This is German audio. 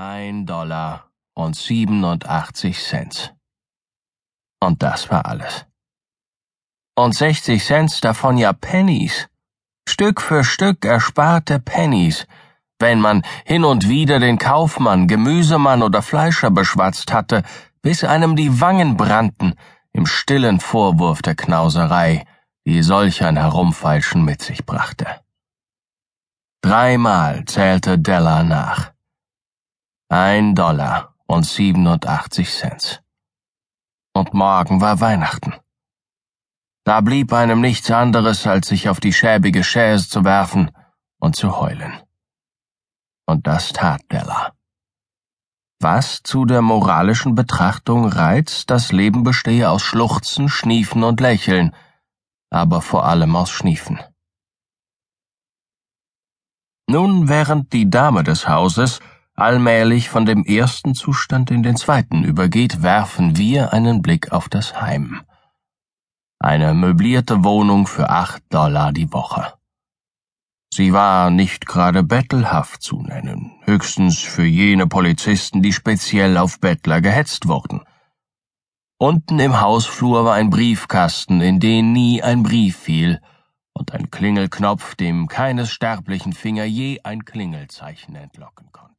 Ein Dollar und 87 Cent. Und das war alles. Und 60 Cent davon ja Pennies. Stück für Stück ersparte Pennies, wenn man hin und wieder den Kaufmann, Gemüsemann oder Fleischer beschwatzt hatte, bis einem die Wangen brannten im stillen Vorwurf der Knauserei, die solch ein Herumfeilschen mit sich brachte. Dreimal zählte Della nach. Ein Dollar und 87 Cent. Und morgen war Weihnachten. Da blieb einem nichts anderes, als sich auf die schäbige Chaise zu werfen und zu heulen. Und das tat Della. Was zu der moralischen Betrachtung reizt, das Leben bestehe aus Schluchzen, Schniefen und Lächeln, aber vor allem aus Schniefen. Nun, während die Dame des Hauses allmählich von dem ersten Zustand in den zweiten übergeht, werfen wir einen Blick auf das Heim. Eine möblierte Wohnung für acht Dollar die Woche. Sie war nicht gerade bettelhaft zu nennen, höchstens für jene Polizisten, die speziell auf Bettler gehetzt wurden. Unten im Hausflur war ein Briefkasten, in den nie ein Brief fiel, und ein Klingelknopf, dem keines sterblichen Finger je ein Klingelzeichen entlocken konnte.